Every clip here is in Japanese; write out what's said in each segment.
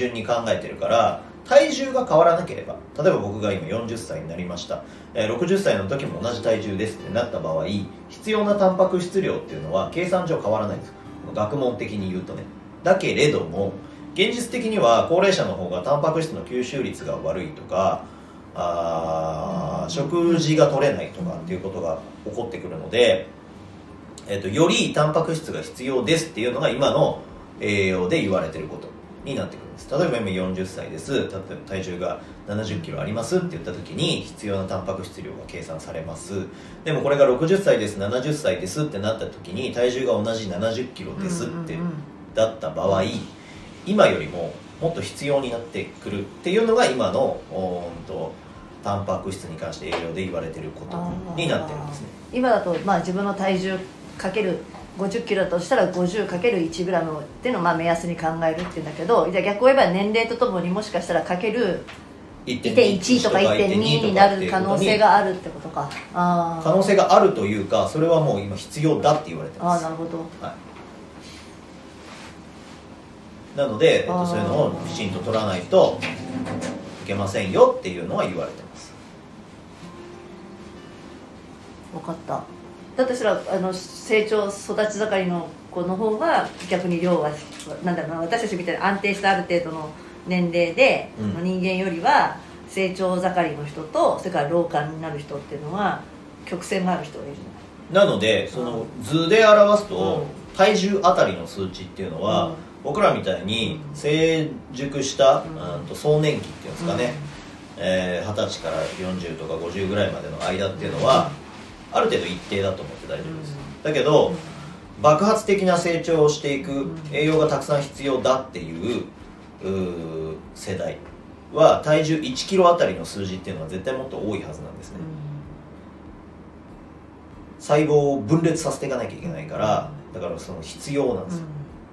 準に考えてるから体重が変わらなければ例えば僕が今40歳になりました、えー60歳の時も同じ体重ですってなった場合必要なタンパク質量っていうのは計算上変わらないです。学問的に言うとね。だけれども現実的には高齢者の方がタンパク質の吸収率が悪いとかあ食事が取れないとかっていうことが起こってくるので、えっとよりタンパク質が必要ですっていうのが今の栄養で言われてること。になってくるんです。例えば今40歳です。例えば体重が7 0キロありますって言った時に必要なタンパク質量が計算されます。でもこれが60歳です70歳ですってなった時に体重が同じ7 0キロですってだった場合今よりももっと必要になってくるっていうのが今のおんとタンパク質に関して栄養で言われてることになってるんですね。今だと、まあ、自分の体重かける50キロだとしたら 50×1 グラムっていうのをまあ目安に考えるっていうんだけどじゃあ逆を言えば年齢とともにもしかしたらかける1.1とか1.2になる可能性があるってことか。あ可能性があるというかそれはもう今必要だって言われてあます。あなるほど。はい、なので、えっと、そういうのをきちんと取らないといけませんよっていうのは言われてます。分かっただとしたらあの成長育ち盛りの子の方が逆に量はなんだろうな私たちみたいに安定したある程度の年齢で、うん。の人間よりは成長盛りの人とそれから老化になる人っていうのは曲線がある人がいるじなのでその図で表すと、う体重あたりの数値っていうのは、うん。僕らみたいに成熟した、うん。うんと壮年期っていうんですかね、えー二十歳から40とか50ぐらいまでの間っていうのは、ある程度一定だと思って大丈夫です、うん。だけど、爆発的な成長をしていくうん。栄養がたくさん必要だっていう世代は体重1キロあたりの数字っていうのは絶対もっと多いはずなんですね、細胞を分裂させていかなきゃいけないからだからその必要なんですよ、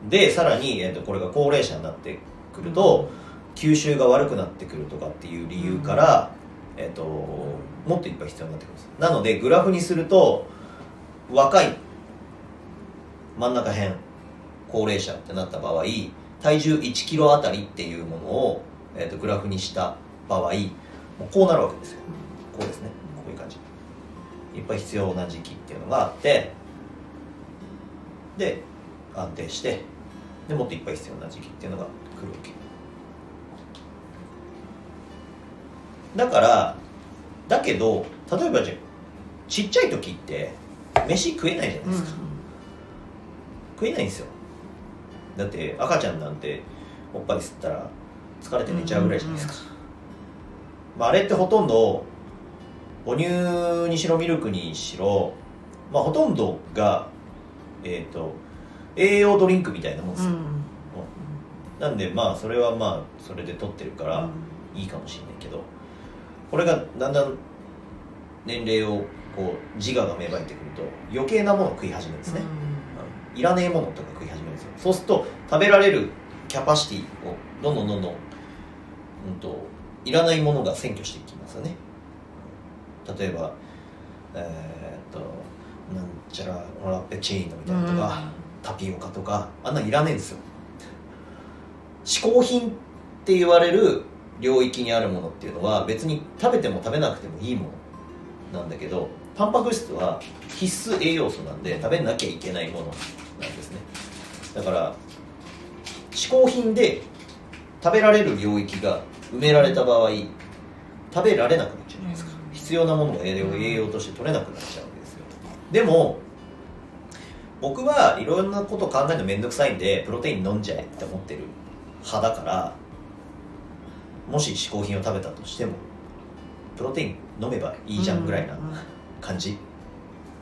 でさらに、えー、とこれが高齢者になってくると、吸収が悪くなってくるとかっていう理由から、えー、ともっといっぱい必要になってくるんです。なのでグラフにすると若い真ん中辺高齢者ってなった場合体重1キロあたりっていうものを、えー、とグラフにした場合もうこうなるわけですよ。こうですね。こういう感じ。いっぱい必要な時期っていうのがあってで安定してでもっといっぱい必要な時期っていうのが来るわけ。だからだけど例えばじゃあちっちゃい時って飯食えないじゃないですか、食えないんですよ。だって赤ちゃんなんておっぱい吸ったら疲れて寝ちゃうぐらいじゃないですか、まあ、あれってほとんど母乳にしろミルクにしろ、まあ、ほとんどがえっ、と栄養ドリンクみたいなもんですよ、なんでまあそれはまあそれで取ってるからいいかもしれないけどこれがだんだん年齢をこう自我が芽生えてくると余計なものを食い始めるんですね、いらねえものとか食い始めるんですよ。そうすると食べられるキャパシティをどんどんどんどん、うん、といらないものが占拠していきますよね。例えばえーっとなんちゃらオラペチーノみたいなのとか、タピオカとかあんなんいらねえんですよ。嗜好品って言われる領域にあるものっていうのは別に食べても食べなくてもいいものなんだけどタンパク質は必須栄養素なんで食べなきゃいけないものなんですね。だから嗜好品で食べられる領域が埋められた場合食べられなくなっちゃうじゃないですか。必要なものが栄養栄養として取れなくなっちゃうわけですよでも僕はいろんなこと考えるの面倒くさいんでプロテイン飲んじゃえって思ってる派だからもし嗜好品を食べたとしてもプロテイン飲めばいいじゃんぐらいな感じ、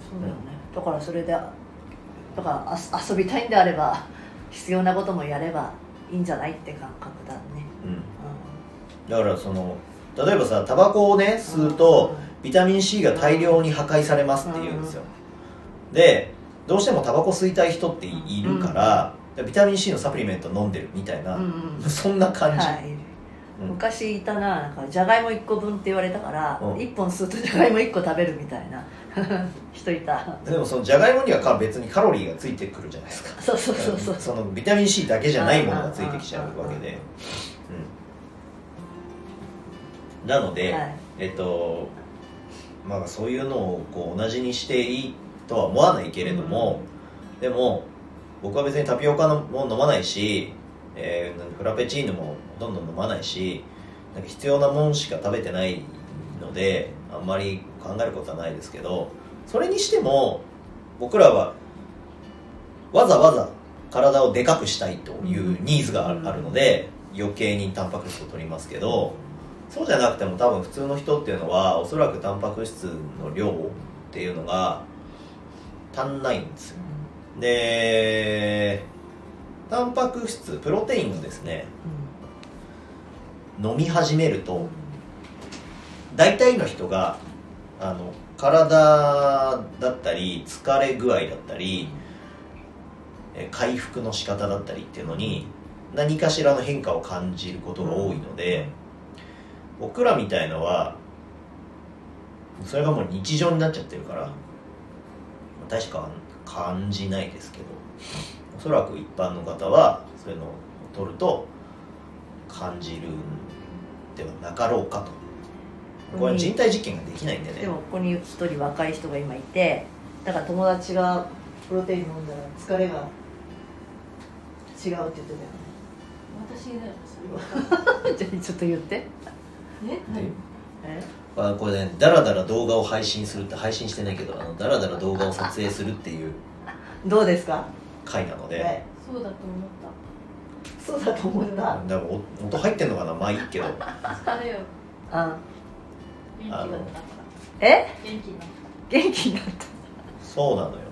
そうだよね。だからそれでだからあ遊びたいんであれば必要なこともやればいいんじゃないって感覚だね、うん、だからその例えばさタバコをね吸うとビタミン C が大量に破壊されますって言うんですよ。でどうしてもタバコ吸いたい人っているから、ビタミン C のサプリメント飲んでるみたいな、そんな感じ、はい。うん昔いたななんかじゃがいも1個分って言われたから、うん。1本吸うとじゃがいも1個食べるみたいな。人いた。でもそのじゃがいもにはか別にカロリーがついてくるじゃないですか。そうそうそうそう。そのビタミン C だけじゃないものがついてきちゃうわけで。うん、なので、はい。えっとまあそういうのをこう同じにしていいとは思わないけれども、でも僕は別にタピオカも飲まないし、えーフラペチーノもほとんど飲まないしなんか必要なもんしか食べてないのであんまり考えることはないですけどそれにしても僕らはわざわざ体をでかくしたいというニーズがあるあるので余計にタンパク質を取りますけどそうじゃなくても多分普通の人っていうのはおそらくタンパク質の量っていうのが足んないんですよ。でタンパク質プロテインをですね飲み始めると大体の人があの体だったり疲れ具合だったりえ回復の仕方だったりっていうのに何かしらの変化を感じることが多いので僕らみたいのはそれがもう日常になっちゃってるから確か感じないですけど。おそらく一般の方はそういうのを取ると感じるんではなかろうかと。これは人体実験ができないんでね。でもここに一人若い人が今いてだから友達がプロテイン飲んだら疲れが違うって言って私だよそたよねじゃあちょっと言って。れええ？あこれねダラダラ動画を配信するって配信してないけどあのダラダラ動画を撮影するっていう。どうですか？回なので、はいそうだと思っそうだと思った。だからお音入ってんのかなまあいいけど。た疲れよ。あ。元気だった。からえ？元気になった。元気になった。そうなのよ